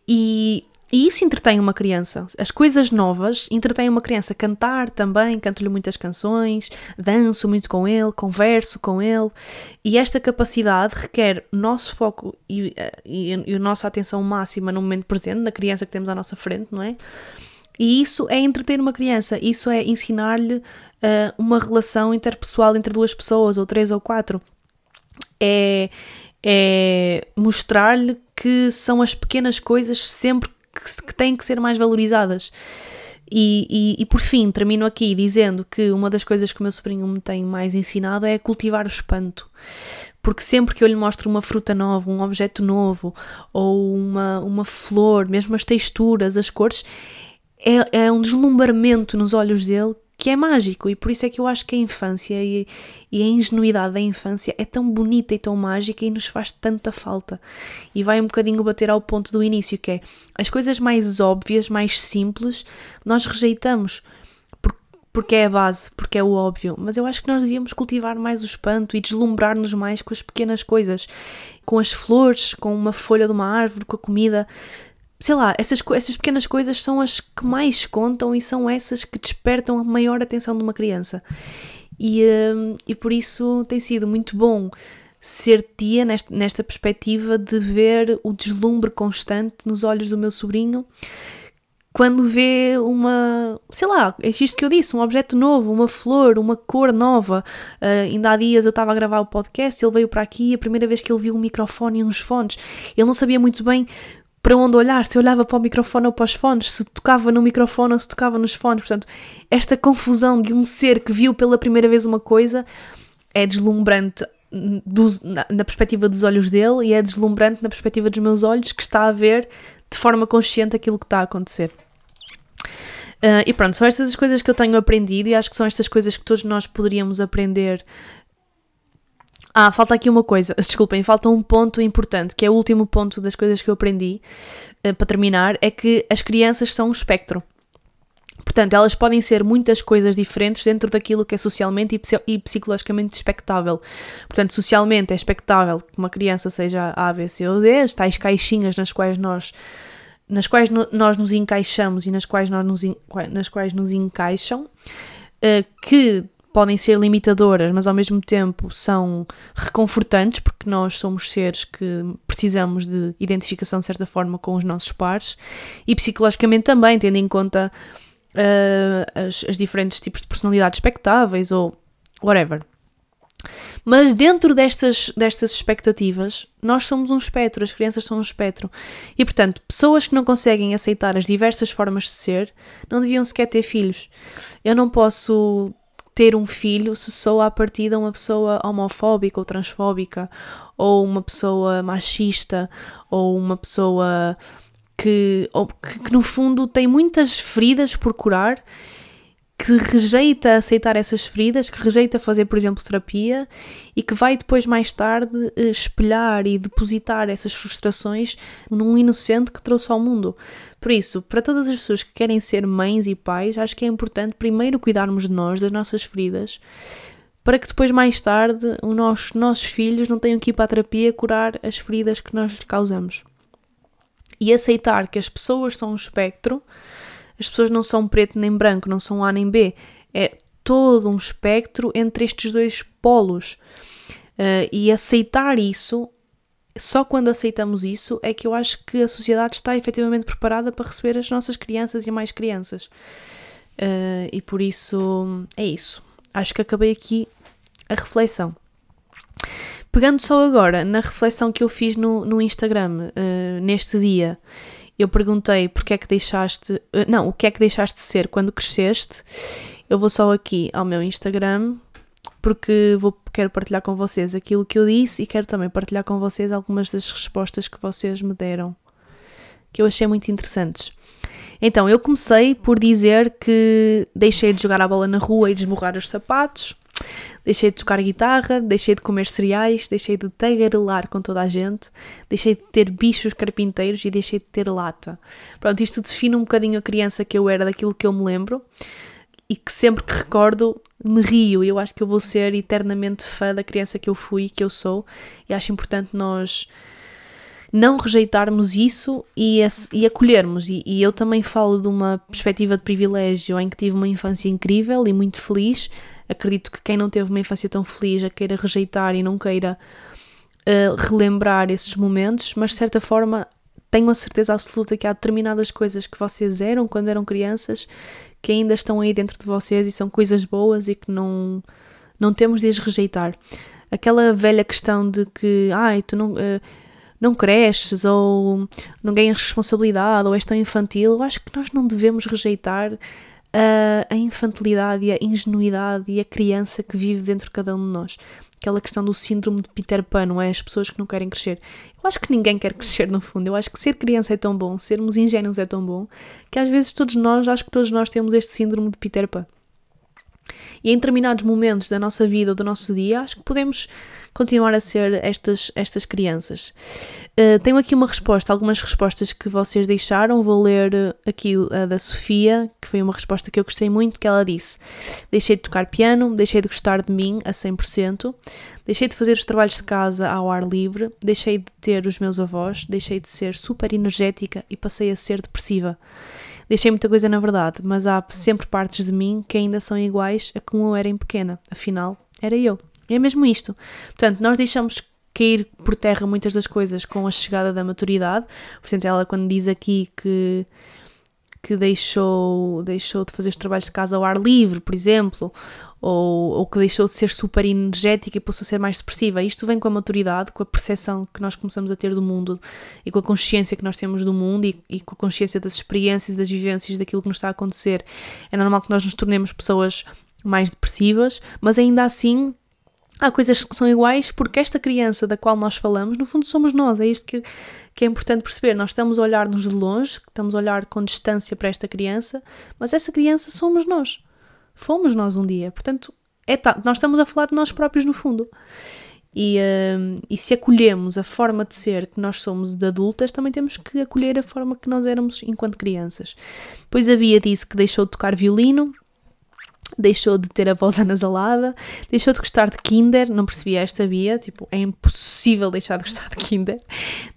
e e isso entretém uma criança. As coisas novas entretêm uma criança. Cantar também, canto-lhe muitas canções, danço muito com ele, converso com ele. E esta capacidade requer o nosso foco e, eh, e, e a nossa atenção máxima no momento presente, na criança que temos à nossa frente, não é? E isso é entreter uma criança, isso é ensinar-lhe uh, uma relação interpessoal entre duas pessoas, ou três ou quatro. É, é mostrar-lhe que são as pequenas coisas sempre que, que têm que ser mais valorizadas. E, e, e, por fim, termino aqui dizendo que uma das coisas que o meu sobrinho me tem mais ensinado é cultivar o espanto. Porque sempre que eu lhe mostro uma fruta nova, um objeto novo, ou uma, uma flor, mesmo as texturas, as cores, é, é um deslumbramento nos olhos dele que é mágico e por isso é que eu acho que a infância e, e, a ingenuidade da infância é tão bonita e tão mágica e nos faz tanta falta. E vai um bocadinho bater ao ponto do início, que é as coisas mais óbvias, mais simples, nós rejeitamos porque é a base, porque é o óbvio, mas eu acho que nós devíamos cultivar mais o espanto e deslumbrar-nos mais com as pequenas coisas, com as flores, com uma folha de uma árvore, com a comida sei lá, essas, essas pequenas coisas são as que mais contam e são essas que despertam a maior atenção de uma criança. E, um, e por isso tem sido muito bom ser tia nesta, nesta perspectiva de ver o deslumbre constante nos olhos do meu sobrinho quando vê uma, sei lá, é isto que eu disse, um objeto novo, uma flor, uma cor nova. Uh, ainda há dias eu estava a gravar o podcast, ele veio para aqui, a primeira vez que ele viu um microfone e uns fones, ele não sabia muito bem para onde olhar, se olhava para o microfone ou para os fones, se tocava no microfone ou se tocava nos fones. Portanto, esta confusão de um ser que viu pela primeira vez uma coisa é deslumbrante do, na, na, perspectiva dos olhos dele e é deslumbrante na perspectiva dos meus olhos que está a ver de forma consciente aquilo que está a acontecer. Uh, e pronto, são estas as coisas que eu tenho aprendido e acho que são estas coisas que todos nós poderíamos aprender. Ah, falta aqui uma coisa, desculpem, falta um ponto importante, que é o último ponto das coisas que eu aprendi, uh, para terminar, é que as crianças são um espectro. Portanto, elas podem ser muitas coisas diferentes dentro daquilo que é socialmente e, psicologicamente expectável. Portanto, socialmente é expectável que uma criança seja A, B, C ou D, as tais caixinhas nas quais nós nas quais no, nós nos encaixamos e nas quais, nós nos, nas quais nos encaixam, uh, que podem ser limitadoras, mas ao mesmo tempo são reconfortantes, porque nós somos seres que precisamos de identificação de certa forma com os nossos pares, e psicologicamente também, tendo em conta uh, as, as diferentes tipos de personalidades expectáveis ou whatever. Mas dentro destas, destas expectativas, nós somos um espectro, as crianças são um espectro. E portanto, pessoas que não conseguem aceitar as diversas formas de ser não deviam sequer ter filhos. Eu não posso ter um filho se sou à partida uma pessoa homofóbica ou transfóbica, ou uma pessoa machista, ou uma pessoa que, ou, que, que no fundo tem muitas feridas por curar que rejeita aceitar essas feridas, que rejeita fazer, por exemplo, terapia e que vai depois, mais tarde, eh, espelhar e depositar essas frustrações num inocente que trouxe ao mundo. Por isso, para todas as pessoas que querem ser mães e pais, acho que é importante primeiro cuidarmos de nós, das nossas feridas, para que depois, mais tarde, os nossos, nossos filhos não tenham que ir para a terapia curar as feridas que nós lhes causamos. E aceitar que as pessoas são um espectro as pessoas não são preto nem branco, não são A nem B. É todo um espectro entre estes dois polos. Uh, e aceitar isso, só quando aceitamos isso, é que eu acho que a sociedade está efetivamente preparada para receber as nossas crianças e mais crianças. Uh, e por isso é isso. Acho que acabei aqui a reflexão. Pegando só agora na reflexão que eu fiz no, no Instagram uh, neste dia eu perguntei porque é que deixaste, eh, não, o que é que deixaste de ser quando cresceste. Eu vou só aqui ao meu Instagram porque vou, quero partilhar com vocês aquilo que eu disse e quero também partilhar com vocês algumas das respostas que vocês me deram, que eu achei muito interessantes. Então, eu comecei por dizer que deixei de jogar a bola na rua e de esmurrar os sapatos. Deixei de tocar guitarra, deixei de comer cereais, deixei de tagarelar com toda a gente, deixei de ter bichos carpinteiros e deixei de ter lata. Pronto, isto define um bocadinho a criança que eu era, daquilo que eu me lembro e que sempre que recordo me rio. Eu acho que eu vou ser eternamente fã da criança que eu fui, que eu sou, e acho importante nós não rejeitarmos isso e, e acolhermos. E, e, eu também falo de uma perspectiva de privilégio em que tive uma infância incrível e muito feliz, Acredito que quem não teve uma infância tão feliz a queira rejeitar e não queira uh, relembrar esses momentos, mas de certa forma tenho a certeza absoluta que há determinadas coisas que vocês eram quando eram crianças que ainda estão aí dentro de vocês e são coisas boas e que não, não temos de as rejeitar. Aquela velha questão de que, ai, tu não. Uh, não cresces ou não ganhas responsabilidade ou és tão infantil, eu acho que nós não devemos rejeitar a, a infantilidade e a ingenuidade e a criança que vive dentro de cada um de nós. Aquela questão do síndrome de Peter Pan, não é? As pessoas que não querem crescer. Eu acho que ninguém quer crescer no fundo. Eu acho que ser criança é tão bom, sermos ingênuos é tão bom, que às vezes todos nós, acho que todos nós temos este síndrome de Peter Pan. E em determinados momentos da nossa vida ou do nosso dia, acho que podemos continuar a ser estas, estas crianças. Uh, tenho aqui uma resposta, algumas respostas que vocês deixaram. Vou ler aqui a da Sofia, que foi uma resposta que eu gostei muito, que ela disse: Deixei de tocar piano, deixei de gostar de mim a 100%, deixei de fazer os trabalhos de casa ao ar livre, deixei de ter os meus avós, deixei de ser super energética e passei a ser depressiva. Deixei muita coisa na verdade, mas há sempre partes de mim que ainda são iguais a como eu era em pequena. Afinal, era eu. É mesmo isto. Portanto, nós deixamos cair por terra muitas das coisas com a chegada da maturidade. Portanto, ela quando diz aqui que que deixou, deixou de fazer os trabalhos de casa ao ar livre, por exemplo, ou, ou que deixou de ser super energética e passou a ser mais depressiva. Isto vem com a maturidade, com a percepção que nós começamos a ter do mundo e com a consciência que nós temos do mundo e, e com a consciência das experiências, das vivências, daquilo que nos está a acontecer. É normal que nós nos tornemos pessoas mais depressivas, mas ainda assim há coisas que são iguais porque esta criança da qual nós falamos, no fundo, somos nós. É isto que, que é importante perceber. Nós estamos a olhar-nos de longe, estamos a olhar com distância para esta criança, mas essa criança somos nós. Fomos nós um dia. Portanto, é nós estamos a falar de nós próprios no fundo. E, uh, e se acolhemos a forma de ser que nós somos de adultas, também temos que acolher a forma que nós éramos enquanto crianças. Pois a Bia disse que deixou de tocar violino, deixou de ter a voz anasalada, deixou de gostar de Kinder, não percebia esta via, tipo, é impossível deixar de gostar de Kinder.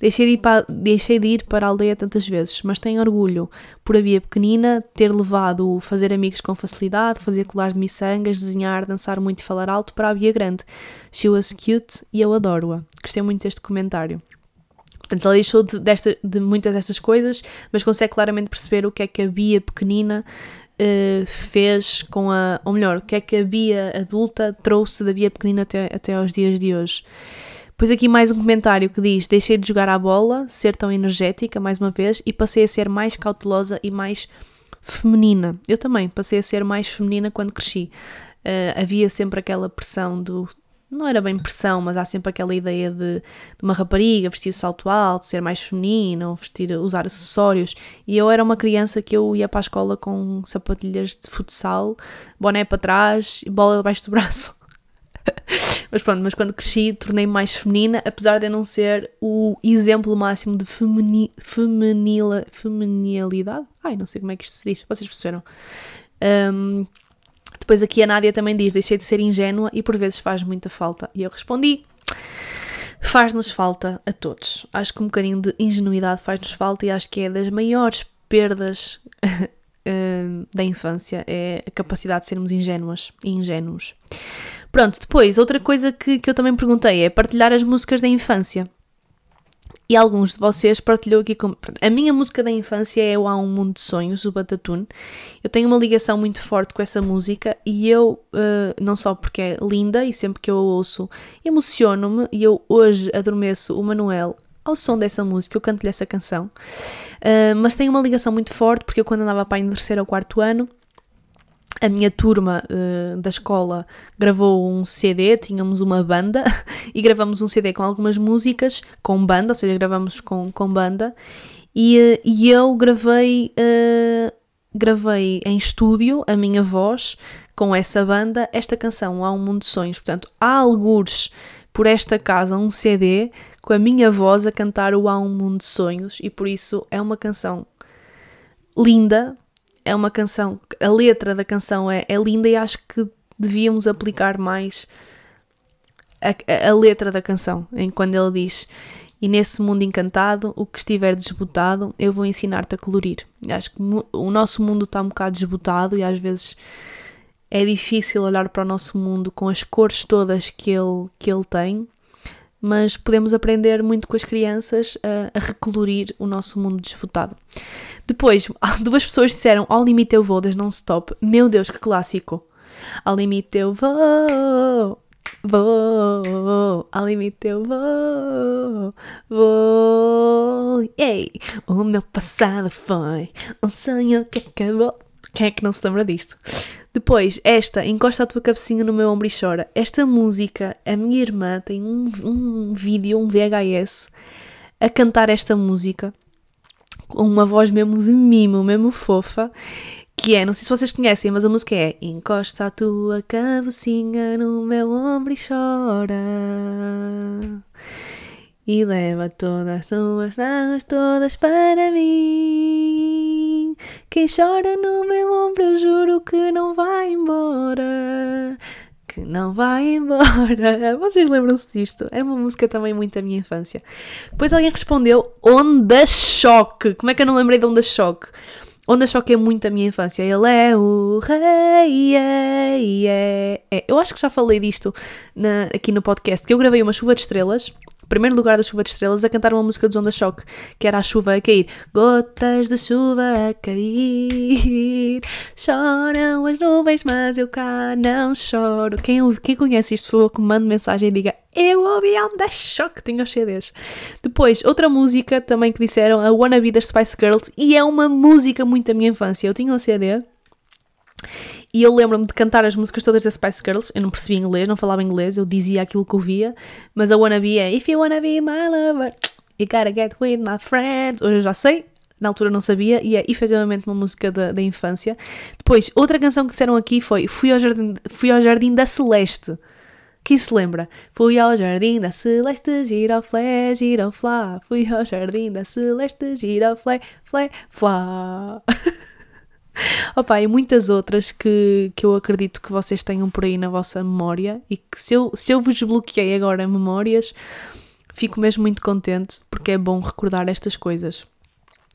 Deixei de, ir para, deixei de ir para a aldeia tantas vezes, mas tenho orgulho por a via pequenina ter levado fazer amigos com facilidade, fazer colares de miçangas, desenhar, dançar muito e falar alto para a via grande. She was cute e eu adoro-a. Gostei muito deste comentário. Portanto, ela deixou de, desta, de muitas destas coisas, mas consegue claramente perceber o que é que a Bia pequenina uh, fez com a. Ou melhor, o que é que a Bia adulta trouxe da Bia pequenina até, até aos dias de hoje. Pois aqui mais um comentário que diz: Deixei de jogar à bola, ser tão energética, mais uma vez, e passei a ser mais cautelosa e mais feminina. Eu também passei a ser mais feminina quando cresci. Uh, havia sempre aquela pressão do não era bem pressão, mas há sempre aquela ideia de, de uma rapariga vestir salto alto, ser mais feminina, vestir, usar acessórios. E eu era uma criança que eu ia para a escola com sapatilhas de futsal, boné para trás e bola debaixo do braço. mas pronto, mas quando cresci tornei-me mais feminina, apesar de eu não ser o exemplo máximo de femini, feminilidade. Ai, não sei como é que isto se diz, vocês perceberam. Um, depois aqui a Nádia também diz: deixei de ser ingênua e por vezes faz muita falta. E eu respondi: faz-nos falta a todos. Acho que um bocadinho de ingenuidade faz-nos falta e acho que é das maiores perdas uh, da infância é a capacidade de sermos ingênuas e ingênuos. Pronto, depois, outra coisa que, que eu também perguntei é partilhar as músicas da infância e alguns de vocês partilhou aqui com... A minha música da infância é o Há um Mundo de Sonhos, do Batatune. Eu tenho uma ligação muito forte com essa música e eu, uh, não só porque é linda e sempre que eu a ouço emociono-me e eu hoje adormeço o Manuel ao som dessa música, eu canto-lhe essa canção. Uh, mas tenho uma ligação muito forte porque eu quando andava para em terceiro ou quarto ano a minha turma uh, da escola gravou um CD, tínhamos uma banda e gravamos um CD com algumas músicas com banda, ou seja, gravamos com, com banda e, uh, e eu gravei, uh, gravei em estúdio a minha voz com essa banda esta canção, Há um Mundo de Sonhos. Portanto, há algures por esta casa um CD com a minha voz a cantar o Há um Mundo de Sonhos e por isso é uma canção linda, é uma canção, a letra da canção é, é linda e acho que devíamos aplicar mais a, a, letra da canção, em quando ele diz e nesse mundo encantado, o que estiver desbotado, eu vou ensinar-te a colorir. Acho que o nosso mundo está um bocado desbotado e às vezes é difícil olhar para o nosso mundo com as cores todas que ele, que ele tem mas podemos aprender muito com as crianças a, a recolorir o nosso mundo disputado. Depois, duas pessoas disseram Ao limite eu vou, das non-stop. Meu Deus, que clássico! Ao limite eu vou, vou, ao limite eu vou, vou. Ei, o meu passado foi um sonho que acabou. Quem é que não se lembra disto? Depois, esta, encosta a tua cabecinha no meu ombro e chora. Esta música, a minha irmã tem um, um vídeo, um VHS, a cantar esta música uma voz mesmo de mimo, mesmo fofa. Que é, não sei se vocês conhecem, mas a música é Encosta a tua cabecinha no meu ombro e chora e leva todas as tuas mágoas todas para mim. Quem chora no meu ombro, eu juro que não vai embora. Não vai embora. Vocês lembram-se disto? É uma música também muito da minha infância. Depois alguém respondeu Onda Choque. Como é que eu não lembrei de Onda Choque? Onda Choque é muito da minha infância. Ele é o rei. É, é, é. Eu acho que já falei disto na, aqui no podcast, que eu gravei uma chuva de estrelas primeiro lugar da chuva de estrelas a cantar uma música de Onda Choque, que era a chuva a cair. Gotas de chuva a cair, choram as nuvens, mas eu cá não choro. Quem, quem conhece isto, favor, que mensagem e diga eu ouvi Onda Choque, tenho os CDs. Depois, outra música também que disseram, a Wanna Be das Spice Girls, e é uma música muito da minha infância. Eu tinha um CD e eu lembro-me de cantar as músicas todas das Spice Girls. Eu não percebia inglês, não falava inglês, eu dizia aquilo que ouvia. Mas a Wannabe é If you wanna be my lover, you gotta get with my friends. Hoje eu já sei, na altura não sabia, e é efetivamente uma música da, da infância. Depois, outra canção que disseram aqui foi Fui ao Jardim, fui ao jardim da Celeste. Quem se lembra? Fui ao jardim da celeste, giroflé, giroflá. Fui ao jardim da celeste, giroflé, flé, flá. Opa, e muitas outras que, que eu acredito que vocês tenham por aí na vossa memória e que se eu, se eu vos desbloqueei agora memórias, fico mesmo muito contente porque é bom recordar estas coisas.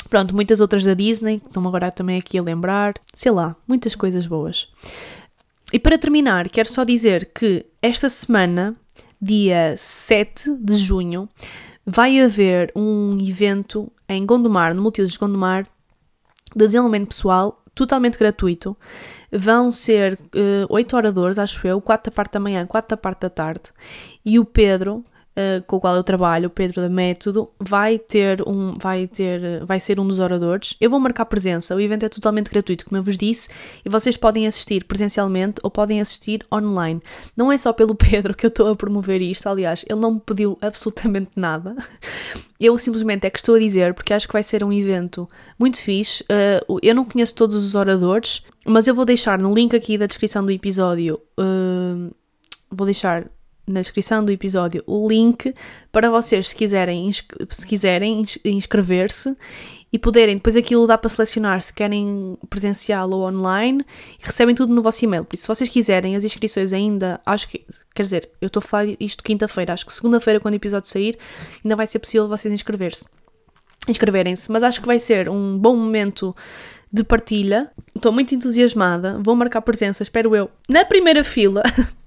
Pronto, muitas outras da Disney, que estão agora também aqui a lembrar, sei lá, muitas coisas boas. E para terminar, quero só dizer que esta semana, dia 7 de junho, vai haver um evento em Gondomar, no Multiusos de Gondomar, de desenvolvimento pessoal totalmente gratuito. Vão ser uh, 8 oradores, acho eu, 4 da parte da manhã, 4 da parte da tarde. E o Pedro, Uh, com o qual eu trabalho, o Pedro da Método, vai ter um, vai ter, vai ser um dos oradores. Eu vou marcar presença. O evento é totalmente gratuito, como eu vos disse, e vocês podem assistir presencialmente ou podem assistir online. Não é só pelo Pedro que eu estou a promover isto, aliás, ele não me pediu absolutamente nada. Eu simplesmente é que estou a dizer, porque acho que vai ser um evento muito fixe. Uh, eu não conheço todos os oradores, mas eu vou deixar no link aqui da descrição do episódio. Uh, vou deixar na descrição do episódio o link para vocês, se quiserem, se quiserem inscrever-se e poderem, depois aquilo dá para selecionar se querem presencial ou online e recebem tudo no vosso e-mail. Por isso, se vocês quiserem, as inscrições ainda, acho que, quer dizer, eu estou a falar isto quinta-feira, acho que segunda-feira, quando o episódio sair, ainda vai ser possível vocês inscrever-se. Inscreverem-se, mas acho que vai ser um bom momento de partilha. Estou muito entusiasmada, vou marcar presença, espero eu, na primeira fila.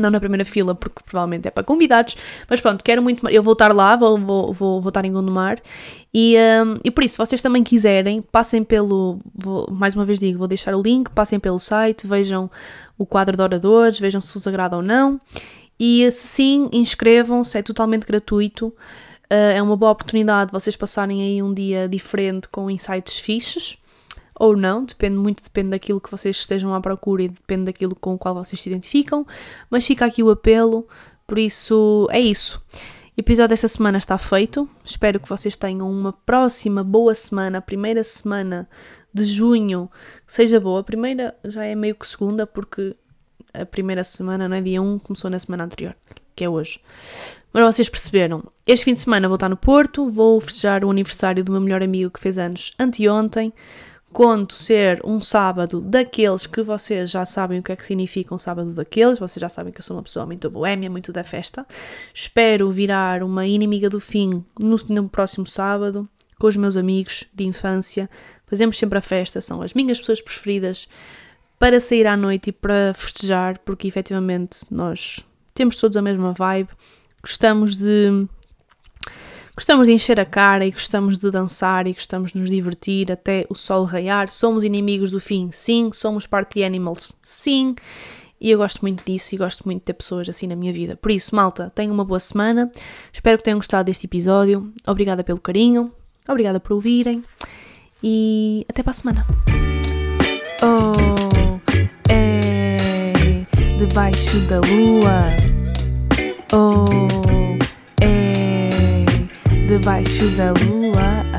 não na primeira fila, porque provavelmente é para convidados, mas pronto, quero muito. Eu vou estar lá, vou, vou, vou, vou estar em Gondomar, e, um, e por isso, se vocês também quiserem, passem pelo. Vou, mais uma vez digo, vou deixar o link, passem pelo site, vejam o quadro de oradores, vejam se vos agrada ou não, e se sim, inscrevam-se, é totalmente gratuito. Uh, é uma boa oportunidade vocês passarem aí um dia diferente com insights fixes ou não, depende muito, depende daquilo que vocês estejam à procura e depende daquilo com o qual vocês se identificam, mas fica aqui o apelo, por isso é isso. O episódio desta semana está feito. Espero que vocês tenham uma próxima boa semana, a primeira semana de junho, que seja boa. A primeira já é meio que segunda, porque a primeira semana, não é dia 1, começou na semana anterior, que é hoje. Mas vocês perceberam. Este fim de semana vou estar no Porto, vou festejar o aniversário do meu melhor amigo que fez anos anteontem. Conto ser um sábado daqueles que vocês já sabem o que é que significa um sábado daqueles, vocês já sabem que eu sou uma pessoa muito boémia, muito da festa. Espero virar uma inimiga do fim no, no próximo sábado, com os meus amigos de infância. Fazemos sempre a festa, são as minhas pessoas preferidas para sair à noite e para festejar, porque efetivamente nós temos todos a mesma vibe, gostamos de Gostamos de encher a cara e gostamos de dançar e gostamos de nos divertir até o sol raiar. Somos inimigos do fim, sim. Somos party animals, sim. E eu gosto muito disso e gosto muito de ter pessoas assim na minha vida. Por isso, malta, tenham uma boa semana. Espero que tenham gostado deste episódio. Obrigada pelo carinho. Obrigada por ouvirem. E até para a semana. Oh, é debaixo da lua. Oh debaixo da lua.